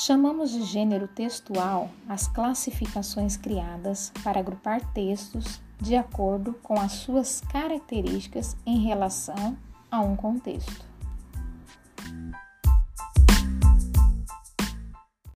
Chamamos de gênero textual as classificações criadas para agrupar textos de acordo com as suas características em relação a um contexto.